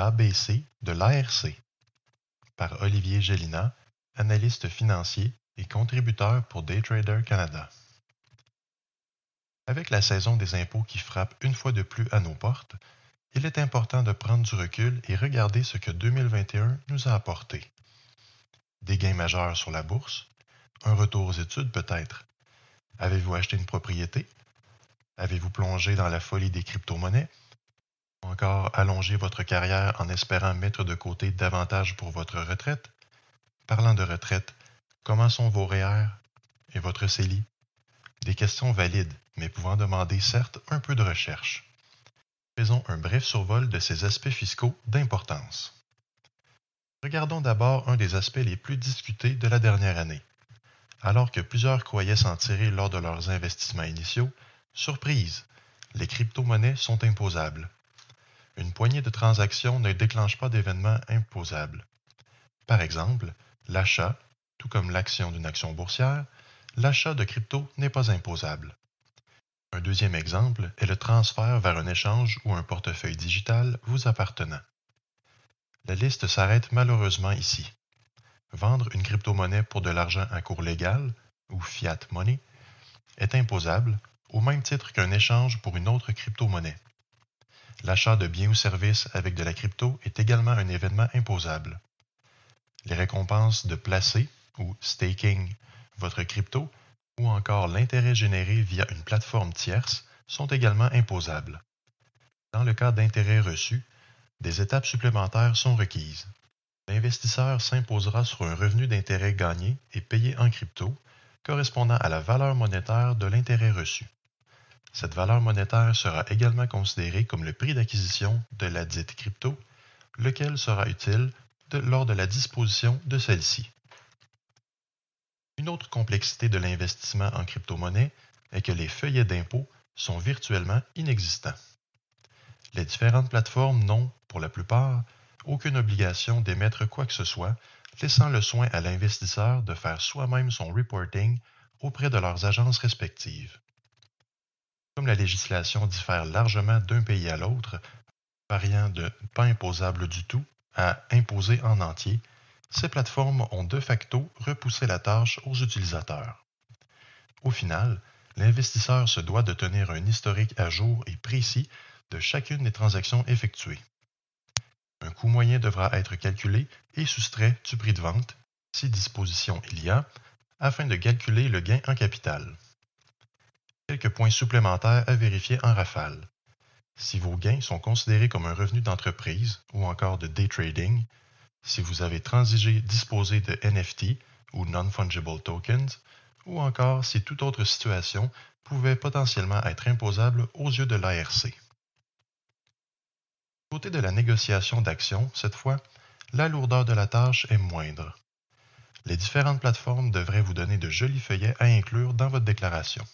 L'ABC de l'ARC par Olivier Gélina, analyste financier et contributeur pour Daytrader Canada. Avec la saison des impôts qui frappe une fois de plus à nos portes, il est important de prendre du recul et regarder ce que 2021 nous a apporté. Des gains majeurs sur la bourse, un retour aux études peut-être. Avez-vous acheté une propriété? Avez-vous plongé dans la folie des crypto-monnaies? Encore allongé votre carrière en espérant mettre de côté davantage pour votre retraite? Parlant de retraite, comment sont vos REER et votre CELI? Des questions valides, mais pouvant demander certes un peu de recherche faisons un bref survol de ces aspects fiscaux d'importance. Regardons d'abord un des aspects les plus discutés de la dernière année. Alors que plusieurs croyaient s'en tirer lors de leurs investissements initiaux, surprise, les crypto-monnaies sont imposables. Une poignée de transactions ne déclenche pas d'événements imposables. Par exemple, l'achat, tout comme l'action d'une action boursière, l'achat de crypto n'est pas imposable. Un deuxième exemple est le transfert vers un échange ou un portefeuille digital vous appartenant. La liste s'arrête malheureusement ici. Vendre une crypto-monnaie pour de l'argent à cours légal, ou fiat money, est imposable au même titre qu'un échange pour une autre crypto-monnaie. L'achat de biens ou services avec de la crypto est également un événement imposable. Les récompenses de placer ou staking votre crypto ou encore l'intérêt généré via une plateforme tierce sont également imposables. Dans le cas d'intérêts reçus, des étapes supplémentaires sont requises. L'investisseur s'imposera sur un revenu d'intérêt gagné et payé en crypto, correspondant à la valeur monétaire de l'intérêt reçu. Cette valeur monétaire sera également considérée comme le prix d'acquisition de la dite crypto, lequel sera utile lors de la disposition de celle-ci. Une autre complexité de l'investissement en crypto-monnaie est que les feuillets d'impôt sont virtuellement inexistants. Les différentes plateformes n'ont, pour la plupart, aucune obligation d'émettre quoi que ce soit, laissant le soin à l'investisseur de faire soi-même son reporting auprès de leurs agences respectives. Comme la législation diffère largement d'un pays à l'autre, variant de pas imposable du tout à imposé en entier, ces plateformes ont de facto repoussé la tâche aux utilisateurs. Au final, l'investisseur se doit de tenir un historique à jour et précis de chacune des transactions effectuées. Un coût moyen devra être calculé et soustrait du prix de vente, si disposition il y a, afin de calculer le gain en capital. Quelques points supplémentaires à vérifier en rafale. Si vos gains sont considérés comme un revenu d'entreprise ou encore de day trading, si vous avez transigé disposé de NFT ou non-fungible tokens, ou encore si toute autre situation pouvait potentiellement être imposable aux yeux de l'ARC. Côté de la négociation d'actions, cette fois, la lourdeur de la tâche est moindre. Les différentes plateformes devraient vous donner de jolis feuillets à inclure dans votre déclaration.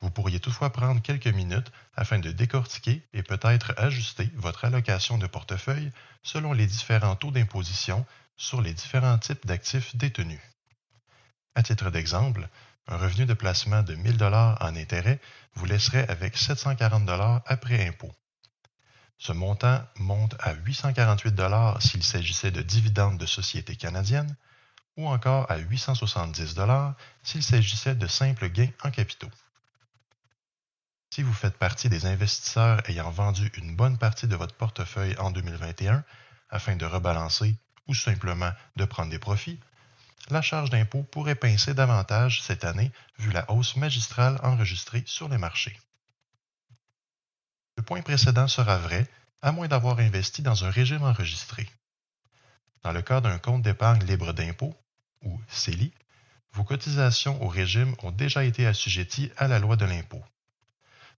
Vous pourriez toutefois prendre quelques minutes afin de décortiquer et peut-être ajuster votre allocation de portefeuille selon les différents taux d'imposition sur les différents types d'actifs détenus. À titre d'exemple, un revenu de placement de 1000 dollars en intérêt vous laisserait avec 740 dollars après impôt. Ce montant monte à 848 dollars s'il s'agissait de dividendes de sociétés canadiennes ou encore à 870 dollars s'il s'agissait de simples gains en capitaux. Si vous faites partie des investisseurs ayant vendu une bonne partie de votre portefeuille en 2021 afin de rebalancer ou simplement de prendre des profits, la charge d'impôt pourrait pincer davantage cette année vu la hausse magistrale enregistrée sur les marchés. Le point précédent sera vrai à moins d'avoir investi dans un régime enregistré. Dans le cas d'un compte d'épargne libre d'impôt, ou CELI, vos cotisations au régime ont déjà été assujetties à la loi de l'impôt.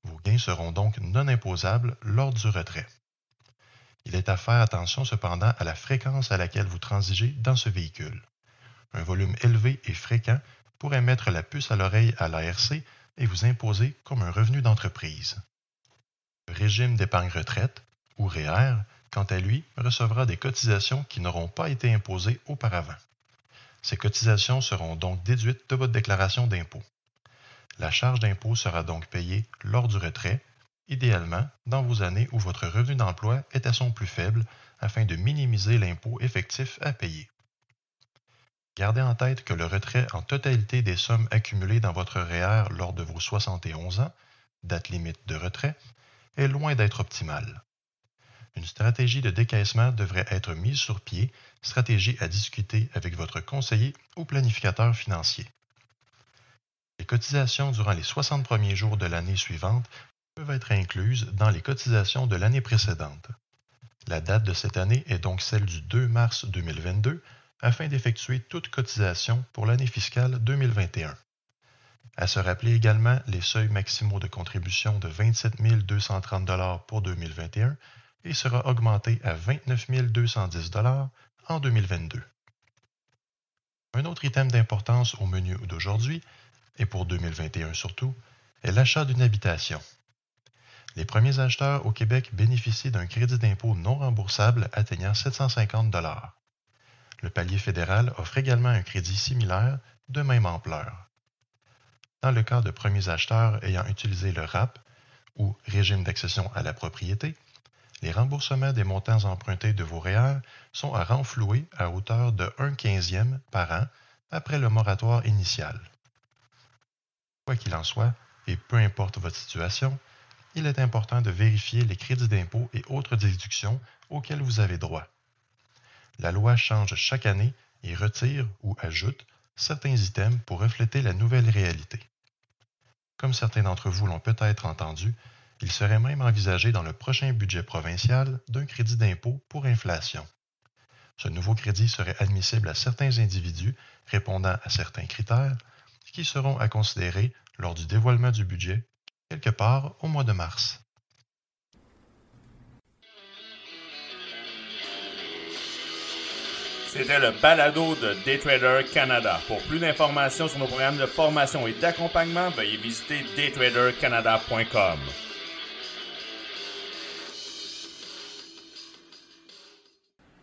Vos gains seront donc non imposables lors du retrait. Il est à faire attention cependant à la fréquence à laquelle vous transigez dans ce véhicule. Un volume élevé et fréquent pourrait mettre la puce à l'oreille à l'ARC et vous imposer comme un revenu d'entreprise. Le régime d'épargne retraite, ou REER, quant à lui, recevra des cotisations qui n'auront pas été imposées auparavant. Ces cotisations seront donc déduites de votre déclaration d'impôt. La charge d'impôt sera donc payée lors du retrait, idéalement dans vos années où votre revenu d'emploi est à son plus faible afin de minimiser l'impôt effectif à payer. Gardez en tête que le retrait en totalité des sommes accumulées dans votre REER lors de vos 71 ans, date limite de retrait, est loin d'être optimal. Une stratégie de décaissement devrait être mise sur pied, stratégie à discuter avec votre conseiller ou planificateur financier. Cotisations durant les 60 premiers jours de l'année suivante peuvent être incluses dans les cotisations de l'année précédente. La date de cette année est donc celle du 2 mars 2022 afin d'effectuer toute cotisation pour l'année fiscale 2021. À se rappeler également les seuils maximaux de contribution de 27 230 pour 2021 et sera augmenté à 29 210 en 2022. Un autre item d'importance au menu d'aujourd'hui, et pour 2021 surtout, est l'achat d'une habitation. Les premiers acheteurs au Québec bénéficient d'un crédit d'impôt non remboursable atteignant 750 Le palier fédéral offre également un crédit similaire de même ampleur. Dans le cas de premiers acheteurs ayant utilisé le RAP, ou régime d'accession à la propriété, les remboursements des montants empruntés de vos REER sont à renflouer à hauteur de 1 quinzième par an après le moratoire initial. Quoi qu'il en soit, et peu importe votre situation, il est important de vérifier les crédits d'impôt et autres déductions auxquels vous avez droit. La loi change chaque année et retire ou ajoute certains items pour refléter la nouvelle réalité. Comme certains d'entre vous l'ont peut-être entendu, il serait même envisagé dans le prochain budget provincial d'un crédit d'impôt pour inflation. Ce nouveau crédit serait admissible à certains individus répondant à certains critères qui seront à considérer lors du dévoilement du budget quelque part au mois de mars. C'était le balado de Daytrader Canada. Pour plus d'informations sur nos programmes de formation et d'accompagnement, veuillez visiter daytradercanada.com.